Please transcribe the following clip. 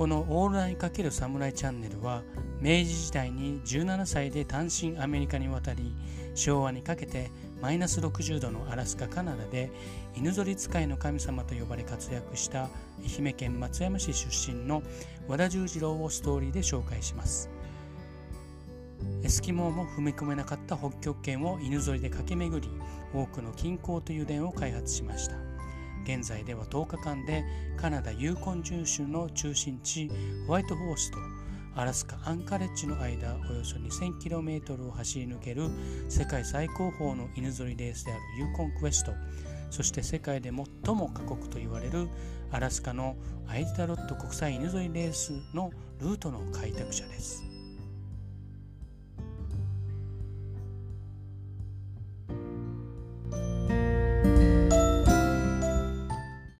この「オールナイ×侍チャンネル」は明治時代に17歳で単身アメリカに渡り昭和にかけてマイナス60度のアラスカカナダで犬ぞり使いの神様と呼ばれ活躍した愛媛県松山市出身の和田十次郎をストーリーで紹介します。エスキモーも踏み込めなかった北極圏を犬ぞりで駆け巡り多くの近郊という電を開発しました。現在では10日間でカナダユーコン準州の中心地ホワイトホースとアラスカ・アンカレッジの間およそ 2000km を走り抜ける世界最高峰の犬ぞりレースであるユーコンクエストそして世界で最も過酷と言われるアラスカのアイデタロット国際犬ぞりレースのルートの開拓者です。